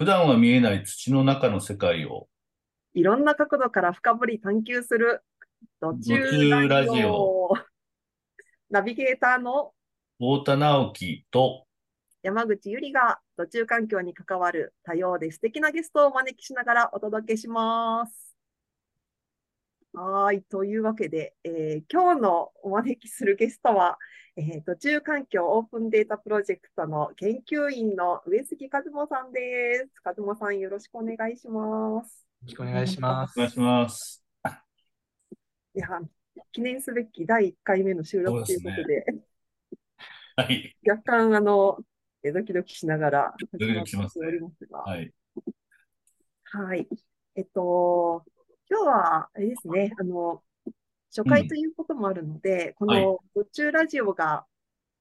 普段は見えない土の中の世界をいろんな角度から深掘り探求する途中ラジオナビゲーターの太田直樹と山口ゆりが途中環境に関わる多様で素敵なゲストをお招きしながらお届けします。はい。というわけで、えー今日のお招きするゲストは、えー途中環境オープンデータプロジェクトの研究員の上杉和馬さんです。和馬さんよろしくお願いします。よろしくお願いします。お願いします。いや、記念すべき第1回目の収録ということで、はい。若干、あの、えドキドキしながらドキドキしますね始まっておりますが、はい。はい。えっと、今日は、あれですね、あの、初回ということもあるので、こはい。の途中ラジオが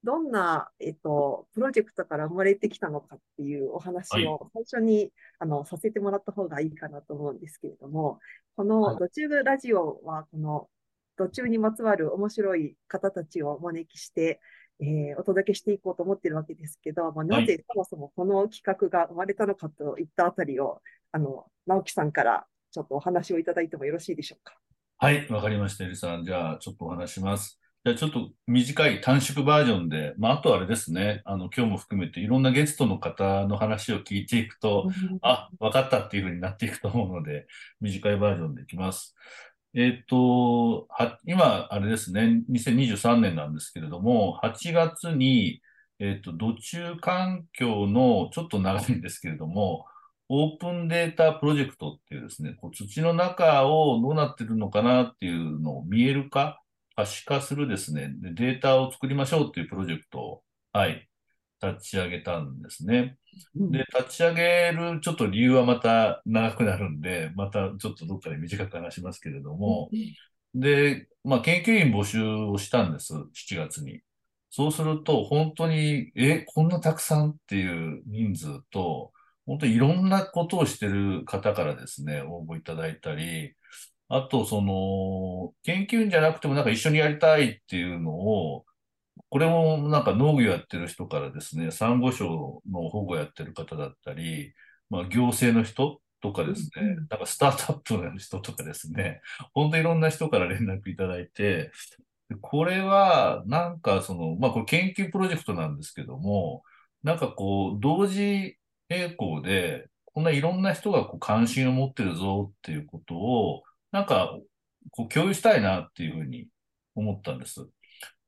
どんな、えっと、プロジェクトから生まれてきたのかっていうお話を最初に、あの、させてもらった方がいいかなと思うんですけれども、こはい。の途中ラジオは、この途中にまつわる面白い方たちをお招きして、えーお届けしていこうと思ってるわけですけど、まあ、なぜそもそもこの企画が生まれたのかといったあたりを、あの、直樹さんからちょっとお話をいただいてもよろしいでしょうか？はい。わかりました、エリさん。じゃあ、ちょっとお話します。じゃあ、ちょっと短い短縮バージョンで、まあ、あとあれですね。あの、今日も含めていろんなゲストの方の話を聞いていくと、あ、わかったっていうふうになっていくと思うので、短いバージョンでいきます。えっと、は、今、あれですね、2023年なんですけれども、8月に、えっと、土中環境の、ちょっと長いんですけれども、オープンデータプロジェクトっていうですね、こう土の中をどうなってるのかなっていうのを見える化、可視化するですね、でデータを作りましょうっていうプロジェクトを、はい、立ち上げたんですね。うんで、立ち上げるちょっと理由はまた長くなるんで、またちょっとどっかで短く話しますけれども、で、まあ、研究員募集をしたんです、7月に。そうすると、本当に、え、こんなたくさんっていう人数と、本当にいろんなことをしてる方からですね、応募いただいたり、あと、その、研究員じゃなくてもなんか一緒にやりたいっていうのを、これもなんか農業やってる人からですね、サンゴ礁の保護やってる方だったり、まあ行政の人とかですねなんかスタートアップの人とかですね、本当いろんな人から連絡いただいて、でこれはなんかその、まあこれ研究プロジェクトなんですけども、なんかこう同時並行で、こんないろんな人がこう関心を持ってるぞっていうことを、なんかこう共有したいなっていうふうに思ったんです。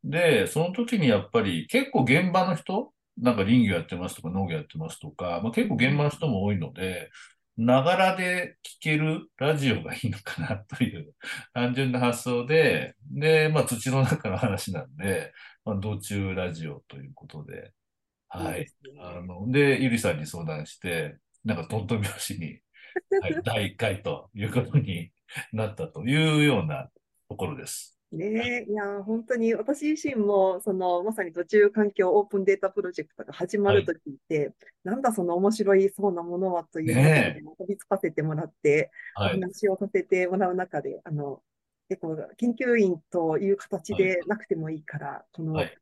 で、その時にやっぱり結構現場の人、なんか林業やってますとか農業やってますとか、まあ、結構現場の人も多いので、ながらで聞けるラジオがいいのかなという単純な発想で、で、まあ土の中の話なんで、まあ道中ラジオということで、はい。あの、で、ゆりさんに相談して、なんかトントン拍子に、はい、第1回ということに なったというようなところです。ねえ、いやー、本当に私自身も、その、まさに途中環境オープンデータプロジェクトが始まると聞いて、なんだその面白いそうなものはというところねで飛びつかせてもらって、おはい。話をさせてもらう中で、あの、結構研究員という形でなくてもいいから、このはい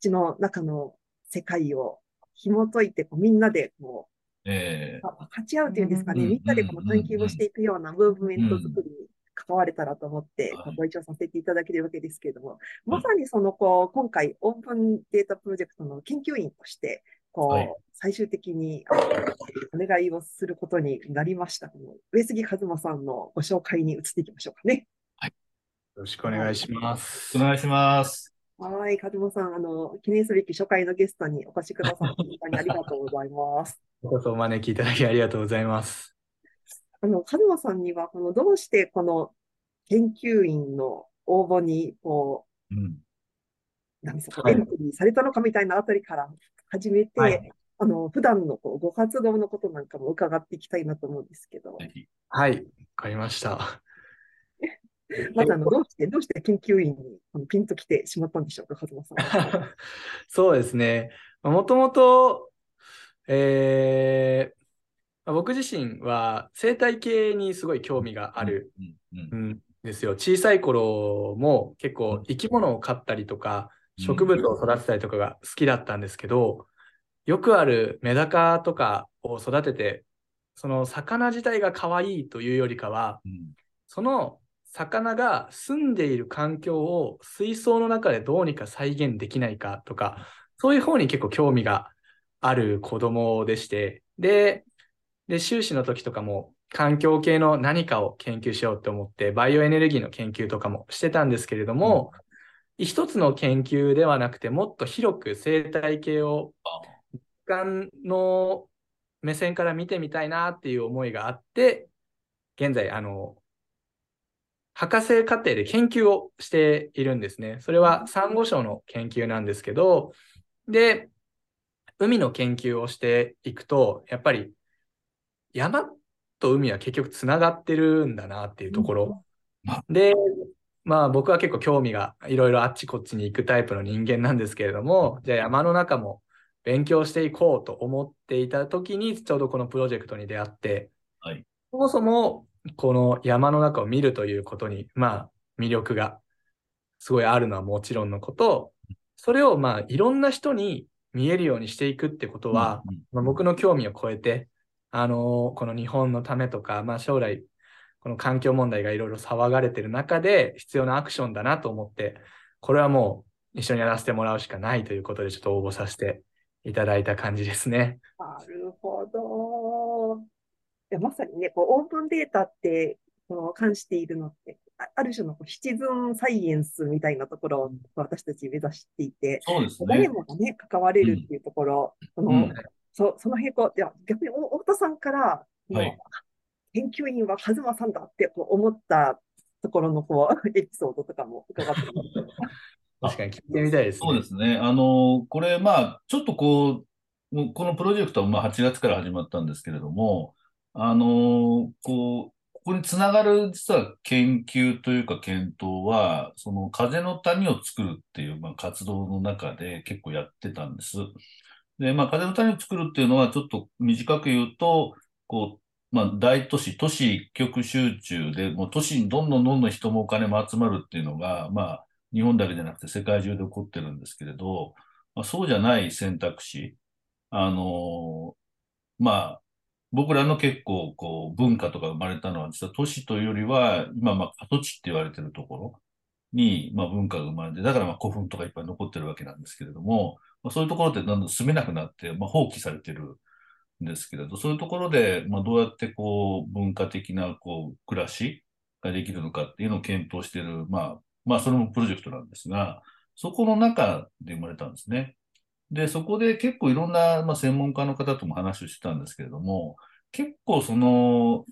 土の中の世界を紐解いて、こうみんなでこえう、あ分かち合うというんですかね、うんみんなでこの探求をしていくようなムーブメント作りに関われたらと思ってはいご一緒させていただけるわけですけれども、まさにそのこう今回オープンデータプロジェクトの研究員として、こう、はい最終的にお願いをすることになりました。上杉和馬さんのご紹介に移っていきましょうかね。よろしくお願いします。お願いします。はい、和馬さん、あの、記念すべき初回のゲストにお越しくださって本当にありがとうございます。こそお招きいただきありがとうございます。あの、和馬さんには、この、どうしてこの研究員の応募に、こうん。う、何ですか、はいエントリーされたのかみたいなあたりから始めて、はいあの、普段のこうご活動のことなんかも伺っていきたいなと思うんですけど。はい、わかりました。まずあの、どうして、どうして研究員にあのピンと来てしまったんでしょうか、和馬さんは。そうですね。もともと、えーまあ僕自身は生態系にすごい興味があるうん。ですよ。小さい頃も結構生き物を飼ったりとか、植物を育てたりとかが好きだったんですけど、よくあるメダカとかを育てて、その魚自体が可愛いというよりかは、うんその魚が住んでいる環境を水槽の中でどうにか再現できないかとか、そういう方に結構興味がある子供でして、で、で修士の時とかも環境系の何かを研究しようと思って、バイオエネルギーの研究とかもしてたんですけれども、一つの研究ではなくて、もっと広く生態系を眼の目線から見てみたいなっていう思いがあって、現在、あの、博士課程で研究をしているんですね。それはサンゴ礁の研究なんですけど、で、海の研究をしていくと、やっぱり山と海は結局つながってるんだなっていうところ。で、まあ僕は結構興味がいろいろあっちこっちに行くタイプの人間なんですけれども、じゃあ山の中も勉強していこうと思っていた時に、ちょうどこのプロジェクトに出会って、はいそもそもこの山の中を見るということに、まあ魅力がすごいあるのはもちろんのこと、それをまあいろんな人に見えるようにしていくってことは、うんまあ、僕の興味を超えて、あのこの日本のためとか、まあ、将来、この環境問題がいろいろ騒がれてる中で必要なアクションだなと思って、これはもう一緒にやらせてもらうしかないということで、ちょっと応募させていただいた感じですね。なるほやまさにね、こうオープンデータってこう関しているのって、あある種のこうシチズンサイエンスみたいなところを私たち目指していて、そうです誰ね。もがね、関われるっていうところ、そのうんそその並行、いや逆にお太田さんから、はい研究員は和馬さんだってこう思ったところのこう エピソードとかも伺ってます。確かに聞いてみたいですね。そうですね。あの、これ、まあ、ちょっとこうこのプロジェクトはまあ8月から始まったんですけれども、あの、こう、ここにつながる実は研究というか検討は、その風の谷を作るっていう、まあ、活動の中で結構やってたんです。で、まあ、風の谷を作るっていうのは、ちょっと短く言うと、こう、まあ、大都市、都市一極集中で、もう都市にどんどんどんどん人もお金も集まるっていうのが、まあ、日本だけじゃなくて世界中で起こってるんですけれど、まあ、そうじゃない選択肢、あのまあ、僕らの結構こう文化とか生まれたのは実は都市というよりは、今まあ過渡地って言われてるところに、まあ文化が生まれて、だからまあ古墳とかいっぱい残ってるわけなんですけれども、まあ、そういうところってどんどん住めなくなって、まあ放棄されてるんですけれど、そういうところで、まあどうやってこう文化的なこう暮らしができるのかっていうのを検討している、まあ、まあそれもプロジェクトなんですが、そこの中で生まれたんですね。で、そこで結構いろんな、まあ、専門家の方とも話をしてたんですけれども、結構その、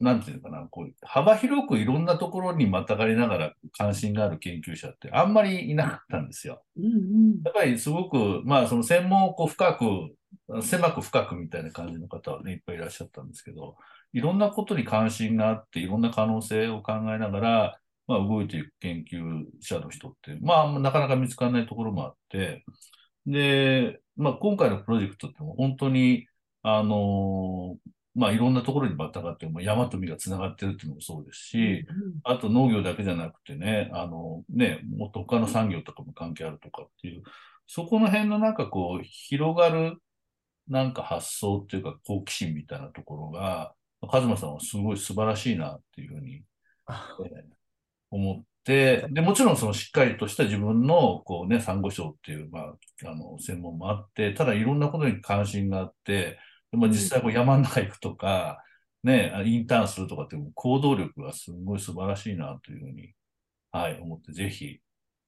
なんていうのかな、こう、幅広くいろんなところにまたがりながら関心がある研究者ってあんまりいなかったんですよ。うんうんやっぱりすごく、まあその専門をこう深く、狭く深くみたいな感じの方はね、いっぱいいらっしゃったんですけど、いろんなことに関心があって、いろんな可能性を考えながら、まあ動いていく研究者の人って、まあなかなか見つからないところもあって、で、まあ今回のプロジェクトってもう本当に、あのまあいろんなところにまたがって、もう山と海が繋がってるっていうのもそうですし、あと農業だけじゃなくてね、あのね、もっと他の産業とかも関係あるとかっていう、そこの辺のなんかこう、広がるなんか発想っていうか好奇心みたいなところが、カズマさんはすごい素晴らしいなっていうふうに、思って、で、もちろんそのしっかりとした自分のこうね、産後症っていう、まあ、あの、専門もあって、ただいろんなことに関心があって、でまあ、実際こう山の中行くとか、ね、あインターンするとかっていう行動力がすごい素晴らしいなというふうに、はい、思って、ぜひ、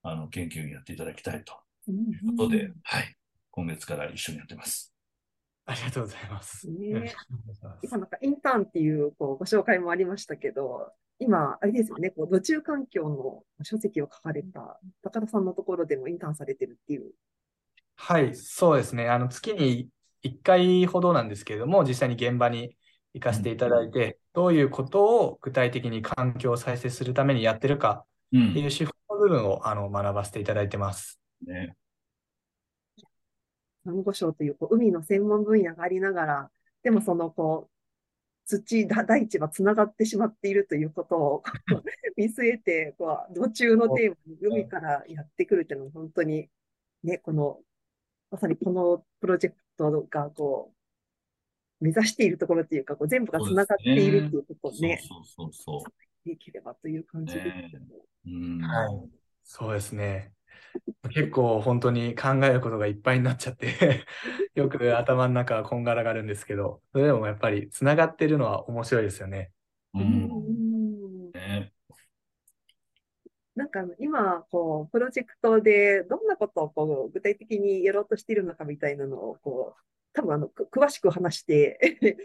あの、研究員やっていただきたいとうんいうことで、はい、今月から一緒にやってます。ありがとうございます。ね今なんかインターンっていうこうご紹介もありましたけど、今、あれですよね、こう土中環境の書籍を書かれた高田さんのところでもインターンされてるっていう。はい、そうですね。あの月に1回ほどなんですけれども、実際に現場に行かせていただいて、どういうことを具体的に環境を再生するためにやってるかうん。っていう手法の部分をあの学ばせていただいてます。ね、サンゴ礁というこう海の専門分野がありながら、でもそのこう土だ大地はつながってしまっているということを見据えてこう土中のテーマに海からやってくるっていうのは本当にね、このまさにこのプロジェクトがこう目指しているところっていうか、こう全部がつながっているっていうことをね、できればという感じですけど。う。うん。はいそうですね。結構本当に考えることがいっぱいになっちゃって よく頭の中はこんがらがるんですけど、それでもやっぱりつながってるのは面白いですよね。う。うんなんか今、こう、プロジェクトでどんなことをこう具体的にやろうとしているのかみたいなのを、こう、多分あの、く詳しく話して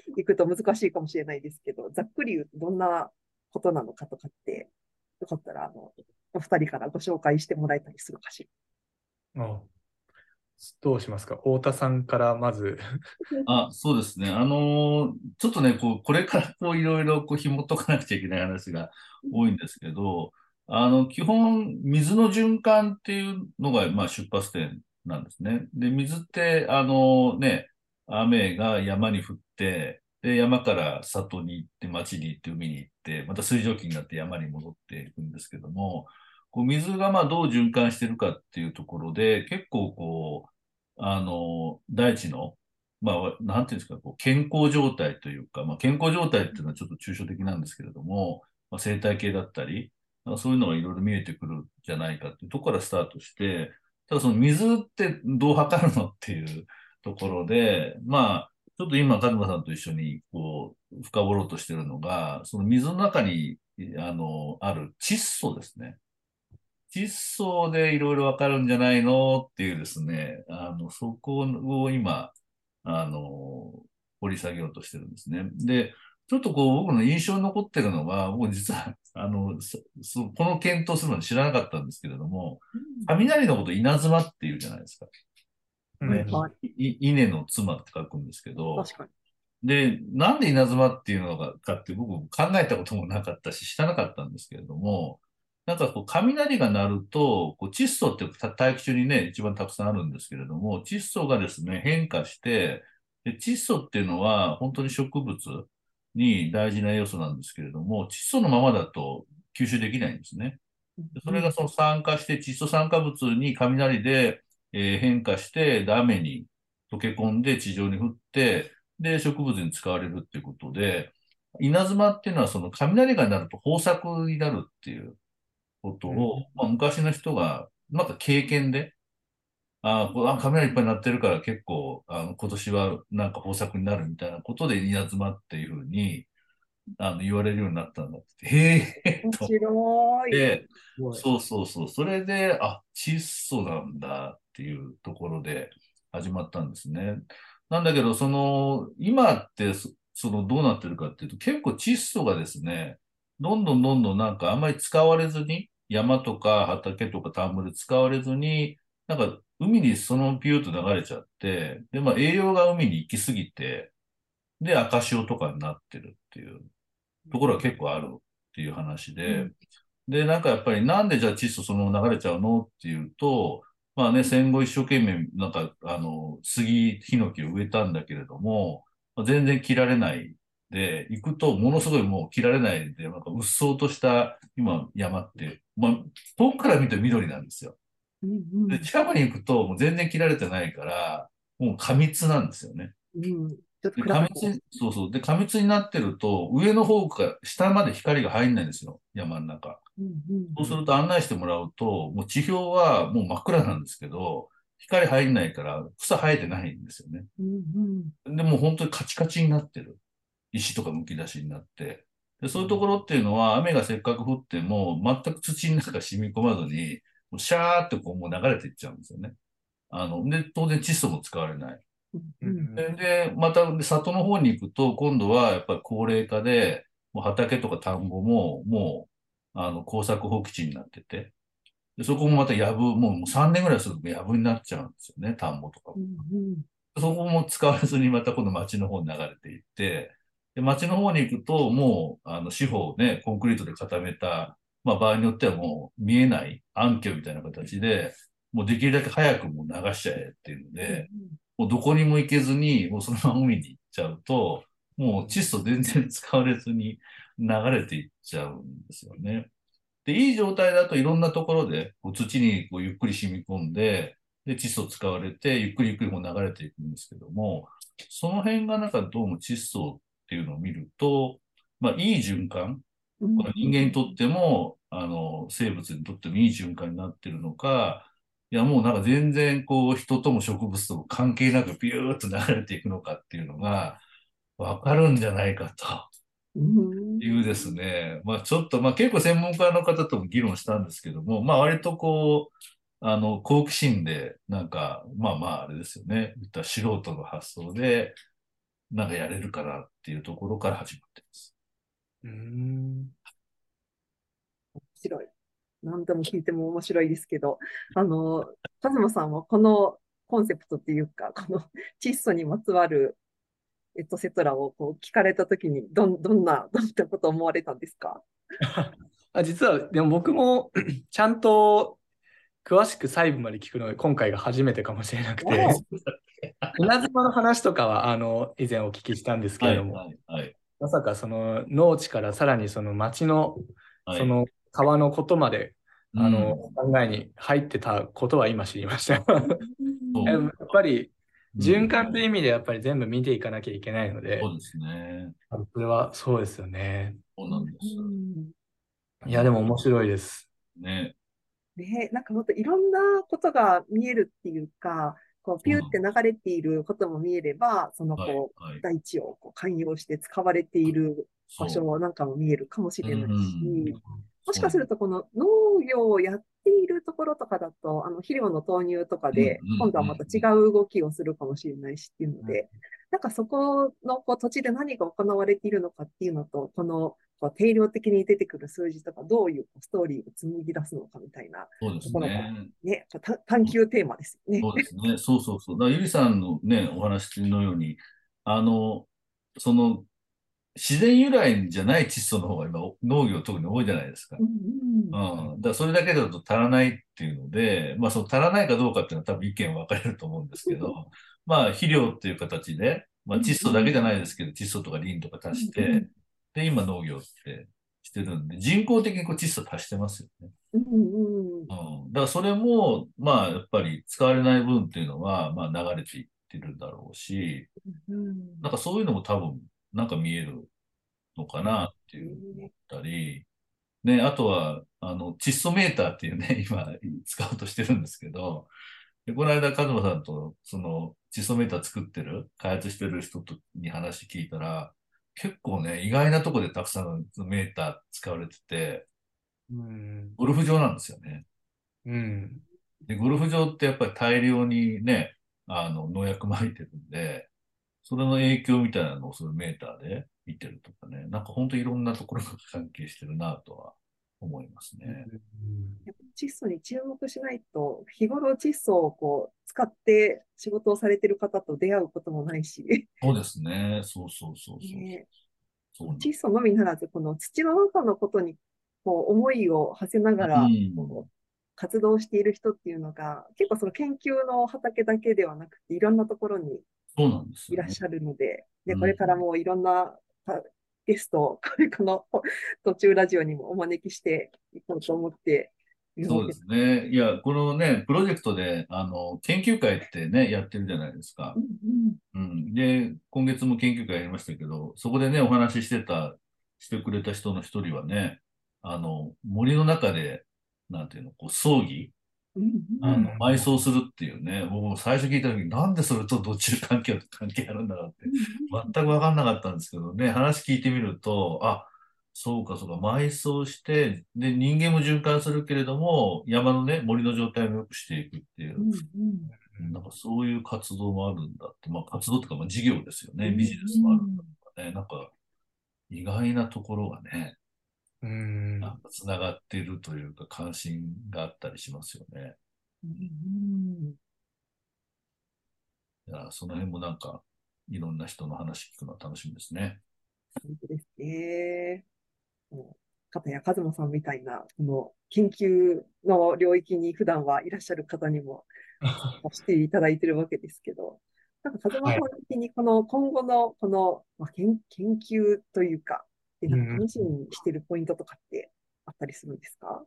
いくと難しいかもしれないですけど、ざっくり言うとどんなことなのかとかって、よかったら、あの、お二人からご紹介してもらえたりするかしうんどうしますか？太田さんからまず。あ、そうですね。あのーちょっとね、こう、これからこう、いろいろこう、紐解かなくちゃいけない話が多いんですけど、あの、基本、水の循環っていうのが、まあ、出発点なんですね。で、水って、あのね、雨が山に降って、で、山から里に行って、町に行って、海に行って、また水蒸気になって山に戻っていくんですけども、こう水がまあどう循環してるかっていうところで、結構こう、あの、大地の、まあ、なんていうんですか、こう健康状態というか、まあ、健康状態っていうのはちょっと抽象的なんですけれども、まあ、生態系だったり、そういうのがいろいろ見えてくるんじゃないかっていうところからスタートして、ただその水ってどう測るのっていうところで、まあ、ちょっと今、カズマさんと一緒に、こう、深掘ろうとしてるのが、その水の中に、あの、ある窒素ですね。窒素でいろいろわかるんじゃないのっていうですね、あの、そこを今、あの、掘り下げようとしてるんですね。で、ちょっとこう、僕の印象に残ってるのは、僕実は、あの、そそこの検討するのに知らなかったんですけれども、雷のこと稲妻っていうじゃないですか。ね稲の妻って書くんですけど、確かに。で、なんで稲妻っていうのがかって僕考えたこともなかったし、知らなかったんですけれども、なんかこう雷が鳴ると、こう窒素ってた大気中にね、一番たくさんあるんですけれども、窒素がですね、変化して、で窒素っていうのは本当に植物に大事な要素なんですけれども、窒素のままだと吸収できないんですね。でそれがその酸化して、窒素酸化物に雷で、えー変化して、で雨に溶け込んで地上に降って、で、植物に使われるっていうことで、稲妻っていうのはその雷が鳴ると豊作になるっていうことを、まあ、昔の人が、なんか経験で、あーこうあ、雷いっぱい鳴ってるから結構、あの、今年はなんか豊作になるみたいなことで稲妻っていうふうに、あの、言われるようになったんだって。へえ、面と。白い。で、そうそうそう。それで、あ、窒素なんだっていうところで始まったんですね。なんだけど、その、今ってそ、その、どうなってるかっていうと、結構窒素がですね、どんどんどんどんなんかあんまり使われずに、山とか畑とか田んぼで使われずに、なんか海にそのピューと流れちゃって、で、まあ栄養が海に行き過ぎて、で、赤潮とかになってるっていうところは結構あるっていう話で、うん。で、なんかやっぱりなんでじゃあ窒素そのまま流れちゃうのっていうと、まあね、戦後一生懸命なんかあの、杉、ヒノキを植えたんだけれども、まあ全然切られないで、行くとものすごいもう切られないで、なんかうっそうとした今山って、まあ遠くから見て緑なんですよ。で、近くに行くともう全然切られてないから、もう過密なんですよね。うん過密に、そうそう。で、過密になってると、上の方から下まで光が入んないんですよ。山の中。そうすると案内してもらうと、もう地表はもう真っ暗なんですけど、光入んないから草生えてないんですよね。うんうんで、もう本当にカチカチになってる。石とか剥き出しになって。で、そういうところっていうのは、雨がせっかく降っても、全く土の中染み込まずに、もうシャーってこうもう流れていっちゃうんですよね。あの、で、当然窒素も使われない。うんで、でまた、で里の方に行くと、今度はやっぱり高齢化で、もう畑とか田んぼも、もう、あの、耕作放棄地になってて、でそこもまたやぶ、もうもう3年ぐらいするとやぶになっちゃうんですよね、田んぼとかも。うんうんそこも使われずにまた今度町の方に流れていって、で町の方に行くと、もう、あの、四方をね、コンクリートで固めた、まあ場合によってはもう見えない暗渠みたいな形で、もうできるだけ早くもう流しちゃえっていうので、もうどこにも行けずに、もうそのまま海に行っちゃうと、もう窒素全然使われずに流れていっちゃうんですよね。で、いい状態だといろんなところでこう土にこうゆっくり染み込んで、で、窒素使われて、ゆっくりゆっくりもう流れていくんですけども、その辺がなんかどうも窒素っていうのを見ると、まあ、いい循環、うん。この人間にとっても、あの、生物にとってもいい循環になってるのか、いや、もうなんか全然こう、人とも植物とも関係なくビューッと流れていくのかっていうのが、わかるんじゃないかと。うん。いうですね、まあちょっと、まあ結構専門家の方とも議論したんですけども、まあ割とこう、あの、好奇心で、なんか、まあまああれですよね、言ったら素人の発想で、なんかやれるかなっていうところから始まってます。うーん。面白い。何でも聞いても面白いですけど、あの、カズマさんはこのコンセプトっていうか、この 窒素にまつわるエトセトラをこう聞かれたときに、どん、どんな、どんなことを思われたんですか？あ実は、でも僕も ちゃんと詳しく細部まで聞くのが今回が初めてかもしれなくて、稲妻の話とかはあの以前お聞きしたんですけはい、れども、はい、はい。まさかその農地からさらにその町のはいその川のことまで、あのうん考えに入ってたことは今知りました。やっぱり循環といううん意味でやっぱり全部見ていかなきゃいけないので、そうですね。それはそうですよね。そうなんです。いや、でも面白いです。ね。ね、なんかもっといろんなことが見えるっていうか、こうピューって流れていることも見えれば、そのはい、こうはい。大地をこう寛容して使われている場。所なんかも見えるかもしれないうんし、もしかするとこの農業をやっているところとかだと、あの肥料の投入とかで今度はまた違う動きをするかもしれないしっていうので、なんかそこのこう土地で何が行われているのかっていうのと、このこう定量的に出てくる数字とか、どういうストーリーを紡ぎ出すのかみたいな、そうですところがね。ね、た探求テーマですよね。そうですね。そうそうそう。だゆりさんのね、お話のように、あの、その、自然由来じゃない窒素の方が今、農業特に多いじゃないですかう。んうんうん。だそれだけだと足らないっていうので、まあその足らないかどうかっていうのは多分意見分かれると思うんですけど、まあ肥料っていう形で、まあ窒素だけじゃないですけど、窒素とかリンとか足して、で、今農業ってしてるんで、人工的にこう窒素足してますよね。うんうんうん。だからそれも、まあやっぱり使われない分っていうのは、まあ流れていってるんだろうし、うんなんかそういうのも多分、なんか見えるのかなっていう思ったり、ね、あとは、あの、窒素メーターっていうね、今使おうとしてるんですけど、でこの間、カズマさんと、その、窒素メーター作ってる、開発してる人とに話聞いたら、結構ね、意外なとこでたくさんメーター使われてて、うん。ゴルフ場なんですよね。うん。で、ゴルフ場ってやっぱり大量にね、あの、農薬撒いてるんで、それの影響みたいなのをそのメーターで見てるとかね、なんか本当いろんなところが関係してるなとは思いますね。やっぱ窒素に注目しないと、日頃窒素をこう使って仕事をされている方と出会うこともないし、そうですね。そうそうそうそう。ね。そう窒素のみならず、この土の中のことにこう思いを馳せながらうん。こう活動している人っていうのが、結構その研究の畑だけではなくて、いろんなところにそうなんですよね。いらっしゃるので、で、うん。これからもいろんなたゲストを、こ れこの途中ラジオにもお招きしていこうと思ってそうですね。いや、このね、プロジェクトで、あの、研究会ってね、やってるじゃないですかう。んうん。で、今月も研究会やりましたけど、そこでね、お話ししてた、してくれた人の一人はね、あの、森の中で、なんていうの、こう、葬儀あのうん。埋葬するっていうね、僕も最初聞いた時になんでそれとどっち関係関係あるんだろうって、全く分かんなかったんですけどね、話聞いてみると、あ、そうかそうか、埋葬して、で、人間も循環するけれども、山のね、森の状態も良くしていくっていうう、んうん。なんかそういう活動もあるんだって、まあ活動とかまあ事業ですよね、うん。ビジネスもあるんだとかね、なんか意外なところがね、うん。ながっているというか関心があったりしますよね。うんいや、その辺もなんか、いろんな人の話聞くのは楽しみですね。本当ですね。もう片や和馬さんみたいな、この研究の領域に普段はいらっしゃる方にもしていただいてるわけですけど、なんか和馬さん的にこの今後のこの、まあ、研研究というか、でなんか楽しみにしてるポイントとかってあったりするんですか？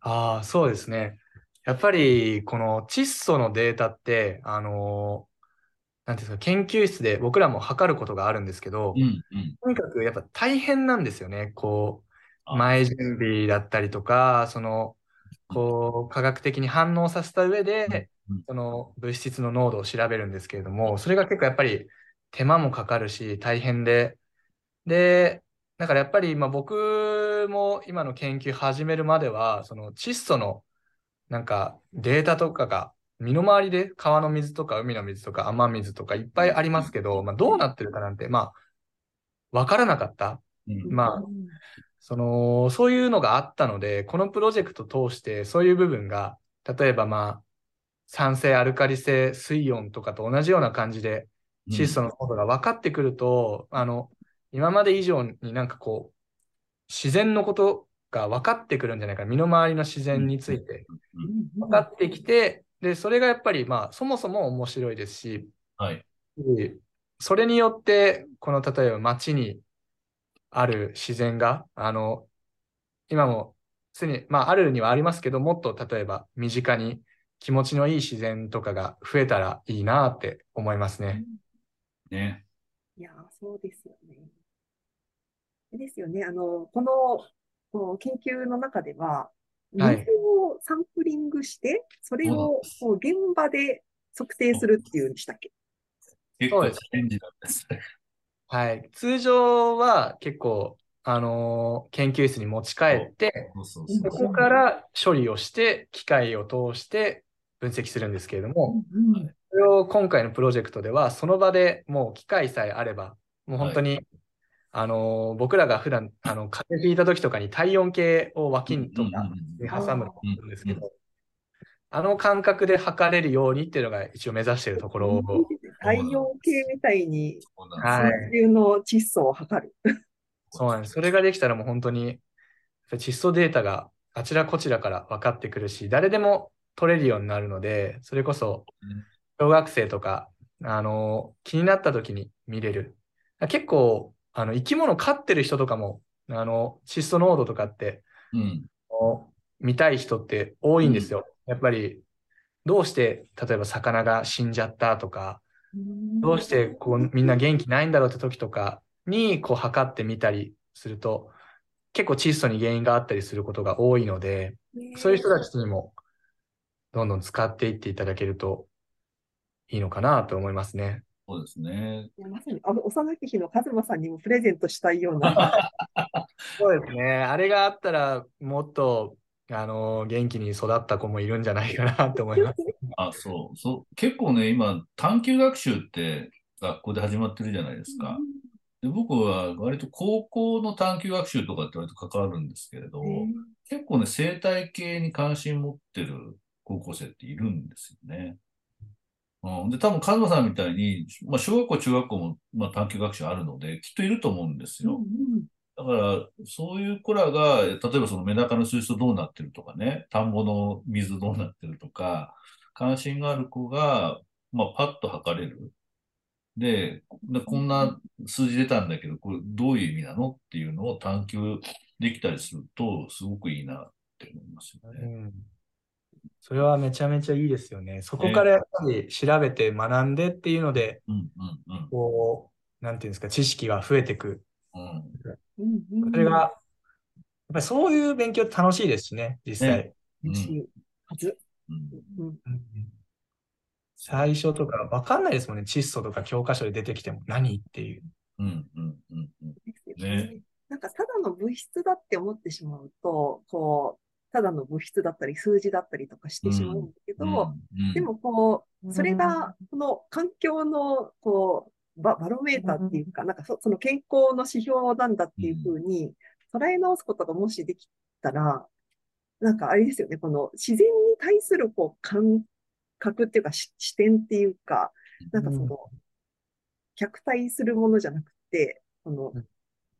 ああ、そうですね。やっぱりこの窒素のデータって、あのなんていうんですか、研究室で僕らも測ることがあるんですけど、うん、うん。とにかくやっぱ大変なんですよね。こう、あ前準備だったりとか、その、こう、科学的に反応させた上でうん、その物質の濃度を調べるんですけれども、それが結構やっぱり手間もかかるし、大変で、で、だからやっぱり今僕も今の研究始めるまでは、その窒素のなんかデータとかが身の回りで川の水とか海の水とか雨水とかいっぱいありますけど、まあ、どうなってるかなんて、まあ、わからなかった。うん。まあその、そういうのがあったので、このプロジェクト通してそういう部分が、例えばまあ、酸性、アルカリ性、水温とかと同じような感じで、窒素の濃度が分かってくると、あの、今まで以上になんかこう、自然のことが分かってくるんじゃないか、身の回りの自然について分かってきて、で、それがやっぱりまあ、そもそも面白いですし、はい。でそれによって、この例えば街にある自然が、あの、今もすでに、まあ、あるにはありますけど、もっと例えば身近に気持ちのいい自然とかが増えたらいいなって思いますね。ね。いやー、そうですよね。ですよね。あの、この、この研究の中では、はい。水をサンプリングして、それをこう現場で測定するっていうんでしたっけ？結構チャレンジなんです。ね。はい。通常は結構、あのー研究室に持ち帰って、そこから処理をして、機械を通して分析するんですけれども、うんそれを今回のプロジェクトでは、その場でもう機械さえあれば、もう本当に、あのー僕らが普段あの風邪ひいた時とかに体温計を脇にとかに挟むと思うんですけうんど、あの感覚で測れるようにっていうのが一応目指しているところを、太陽系みたいにそうなんですはい水中の窒素を測る。そうなんです。それができたらもう本当に、窒素データがあちらこちらから分かってくるし、誰でも取れるようになるので、それこそうん小学生とか、あの気になった時に見れる。結構、あの生き物飼ってる人とかも、あの窒素濃度とかってうん。見たい人って多いんですよ。やっぱり、どうして例えば魚が死んじゃったとか、どうしてこうみんな元気ないんだろうって時とかにこう測ってみたりすると結構窒素に原因があったりすることが多いのでそういう人たちにもどんどん使っていっていただけるといいのかなと思いますね。そうですね。まさにあの幼き日のカズマさんにもプレゼントしたいような。そうですね。あれがあったらもっとあの元気に育った子もいるんじゃないかなと思います。あ、そう。そう。結構ね、今、探究学習って学校で始まってるじゃないですか。で僕は割と高校の探究学習とかって割と関わるんですけれど、結構ね、生態系に関心持ってる高校生っているんですよね。うん、で、多分、カズマさんみたいに、まあ、小学校、中学校も、まあ、探究学習あるので、きっといると思うんですよ。だから、そういう子らが、例えばそのメダカの水質どうなってるとかね、田んぼの水どうなってるとか、関心がある子が、まあ、パッと測れる。で、でこんな数字出たんだけど、これどういう意味なのっていうのを探求できたりすると、すごくいいなって思いますよね。うんそれはめちゃめちゃいいですよね。そこからやっぱり調べて学んでっていうので。こう、なんていうんですか、知識が増えていく。うん、それが、やっぱりそういう勉強って楽しいですしね、実際。うん。うんうん最初とかわかんないですもんね。窒素とか教科書で出てきても何っていう。うん、うん、うん、うん。なんかただの物質だって思ってしまうと、こう、ただの物質だったり数字だったりとかしてしまうんだけど、うんでもこう、それが、この環境の、こう、ババロメーターっていうか、なんかそその健康の指標なんだっていうふうに捉え直すことがもしできたら、なんかあれですよね、この自然に対するこう感覚っていうかし視点っていうか、なんかその、客対するものじゃなくて、このうん。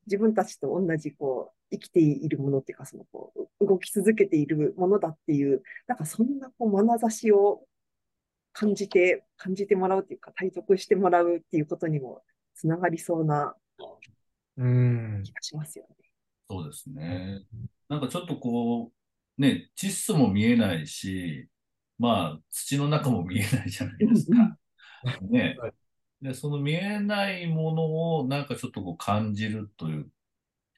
自分たちと同じこう生きているものっていうか、そのこう動き続けているものだっていう、なんかそんなこう眼差しを感じて、感じてもらうっていうか、体得してもらうっていうことにもつながりそうなうん。気がしますよね。そうですね。なんかちょっとこう、ね、窒素も見えないし、まあ、土の中も見えないじゃないですか。ね。で、その見えないものをなんかちょっとこう感じるという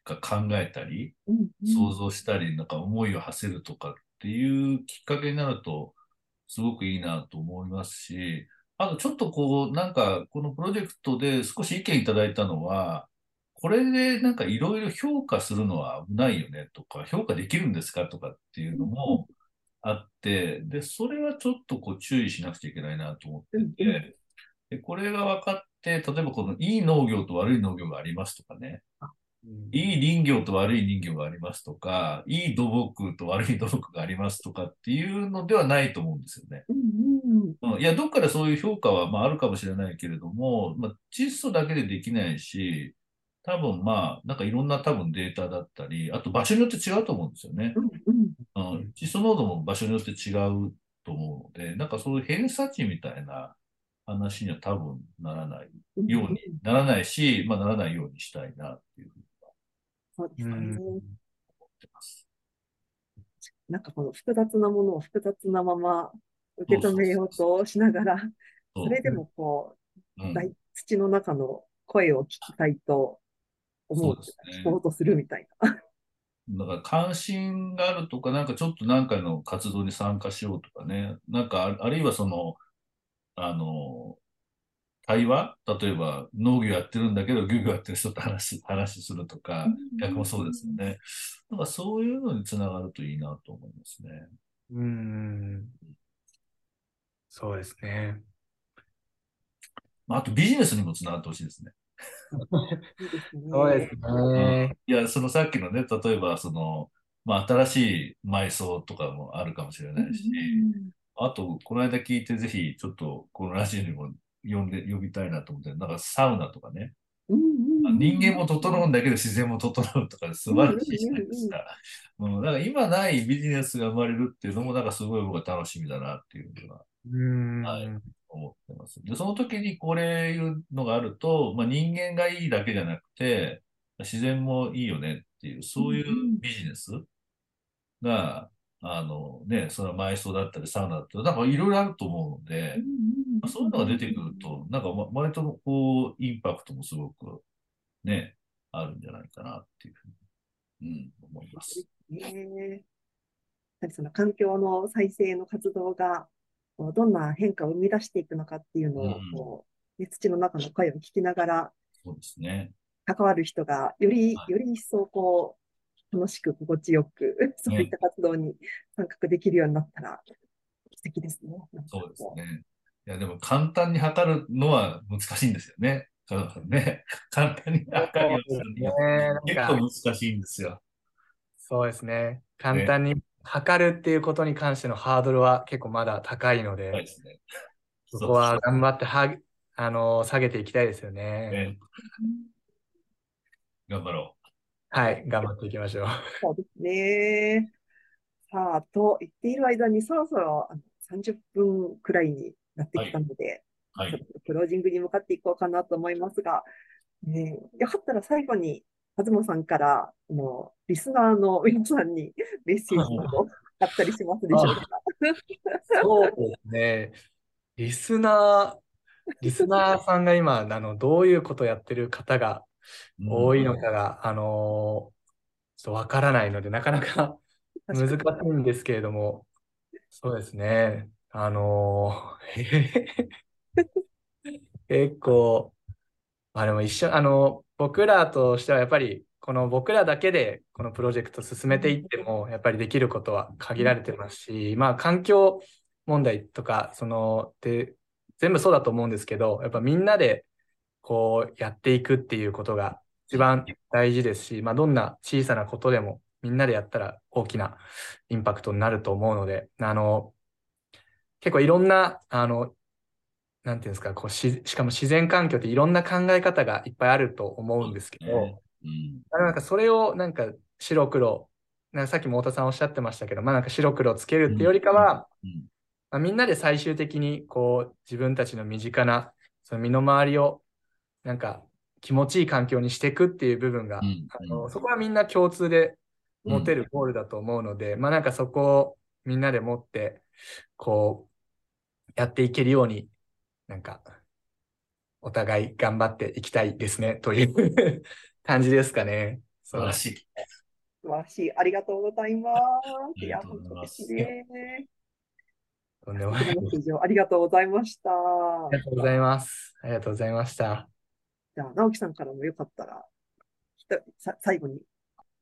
か考えたり、うんうん。想像したり、なんか思いを馳せるとかっていうきっかけになると、すごくいいなと思いますし、あとちょっとこう、なんかこのプロジェクトで少し意見いただいたのは、これでなんかいろいろ評価するのは危ないよねとか、評価できるんですかとかっていうのもあって、で、それはちょっとこう注意しなくちゃいけないなと思ってうんて、で、これが分かって、例えばこのいい農業と悪い農業がありますとかね、うんいい林業と悪い林業がありますとか、いい土木と悪い土木がありますとかっていうのではないと思うんですよね。うんうんうん。いや、どっかでそういう評価はまああるかもしれないけれども、まあ、窒素だけでできないし、多分まあ、なんかいろんな多分データだったり、あと場所によって違うと思うんですよね。うん窒素濃度も場所によって違うと思うので、なんかそういう偏差値みたいな話には多分ならないうんようにならないし、まあならないようにしたいなっていうふうにうそうですね。なんかこの複雑なものを複雑なまま受け止めようとしながら、それでもこうんう、大土の中の声を聞きたいと思うそうね聞こうとするみたいな。だから関心があるとか、なんかちょっと何かの活動に参加しようとかね、なんかああるいはその、あの、対話？例えば農業やってるんだけど漁業やってる人と話す、話するとか、逆もそうですよね。なんかそういうのにつながるといいなと思いますね。うん。そうですね。まあ、あとビジネスにもつながってほしいですね。いいですね。そうですね。いや、そのさっきのね、例えばその、まあ新しい埋葬とかもあるかもしれないし、あと、この間聞いて、ぜひ、ちょっと、このラジオにも呼んで、呼びたいなと思って、なんかサウナとかね、うんうんうん人間も整うんだけど自然も整うとか素晴らしいじゃないですか。うん、だから今ないビジネスが生まれるっていうのも、なんかすごい僕は楽しみだなっていうのはうん。はい思ってます。で、その時にこれいうのがあると、まあ人間がいいだけじゃなくて、自然もいいよねっていう、そういうビジネスが、あのね、その埋葬だったりサウナだったり、なんかいろいろあると思うので、まあそういうのが出てくると、なんかわ割とこう、インパクトもすごくね、あるんじゃないかなっていうふうに、うん、思います。ねえやはりその環境の再生の活動がどんな変化を生み出していくのかっていうのをうんこう、ね土の中の声を聞きながらそうですね。関わる人がよりはいより一層こう楽しく心地よくそういった活動に参画できるようになったら素敵ですね。そうですこね。いや、でも簡単に測るのは難しいんですよね。そうね。簡単に測るようにするには結構難しいんですよ。そうですね。簡単に測るっていうことに関してのハードルは結構まだ高いので、はいですね。そこは頑張ってはあの下げていきたいですよね。ね頑張ろはい、頑張っていきましょう。そうですね。さあ、と言っている間にそろそろあの30分くらいになってきたので、う。はい。クロージングに向かっていこうかなと思いますが、えーよかったら最後に、東さんから、あのリスナーの皆さんにメッセージなどあったりしますでしょうか？そうですね。リスナー、リスナーさんが今、あのどういうことをやってる方が多いのかが、あのちょっとわからないので、なかなか難しいんですけれども、そうですね。あの 結構、まあでも一緒、あの、僕らとしてはやっぱり、この僕らだけでこのプロジェクト進めていっても、やっぱりできることは限られてますし、まあ環境問題とか、その、で、全部そうだと思うんですけど、やっぱみんなでこうやっていくっていうことが一番大事ですし、まあどんな小さなことでもみんなでやったら大きなインパクトになると思うので、あの、結構いろんな、あの、なんていうんですか、こうし、しかも自然環境っていろんな考え方がいっぱいあると思うんですけど、ね。うん。なんかそれをなんか白黒、なんかさっきも太田さんおっしゃってましたけど、まあなんか白黒つけるってよりかは、うん。まあ、みんなで最終的にこう自分たちの身近なその身の回りをなんか気持ちいい環境にしていくっていう部分が、うん。あのそこはみんな共通で持てるゴールだと思うので、まあなんかそこをみんなで持って、こう、やっていけるように、なんか、お互い頑張っていきたいですね、という 感じですかね。素晴らしい。素晴らしい。ありがとうございます。いや、本当ですね。とんでもない。ありがとうございました。ありがとうございます。ありがとうございました。じゃあ、直樹さんからもよかったら、ひとさ最後に。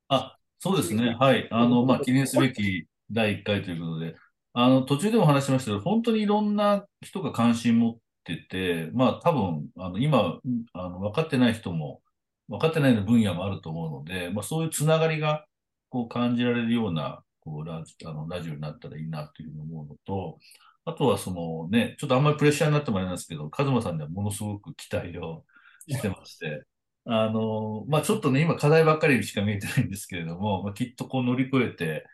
あ、そうですね。はい。あの、まあ、記念すべき第1回ということで、あの、途中でも話しましたけど、本当にいろんな人が関心持ってて、まあ、多分、あの、今、あの、分かってない人も、分かってない分野もあると思うので、まあ、そういうつながりが、こう、感じられるような、こう、ラジあのラジオになったらいいなというふうに思うのと、あとはそのね、ちょっとあんまりプレッシャーになってもあれなんですけど、カズマさんにはものすごく期待をしてまして、あの、まあ、ちょっとね、今課題ばっかりしか見えてないんですけれども、まあ、きっとこう乗り越えて、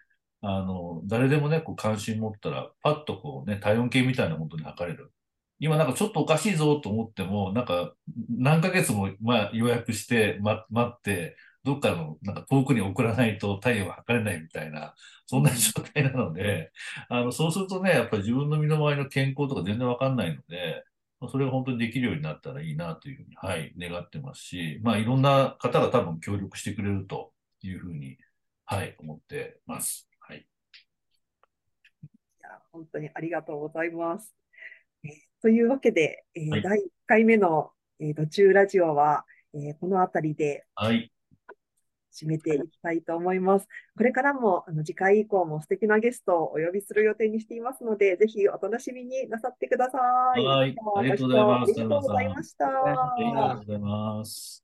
あの、誰でもね、こう関心持ったら、パッとこうね、体温計みたいなものに測れる。今なんかちょっとおかしいぞと思っても、なんか何ヶ月もまあ予約して、ま、待って、どっかのなんか遠くに送らないと体温が測れないみたいな、そんな状態なので、あの、そうするとね、やっぱり自分の身の回りの健康とか全然わかんないので、それが本当にできるようになったらいいなというふうに、はい、願ってますし、まあいろんな方が多分協力してくれるというふうに、はい、思ってます。本当にありがとうございます。え ーというわけで、えーはい第1回目の、えー、途中ラジオは、えーこの辺りではい。締めていきたいと思います。これからもあの次回以降も素敵なゲストをお呼びする予定にしていますので、ぜひお楽しみになさってください。はいありがとうございますありがとうございました。ありがとうございます。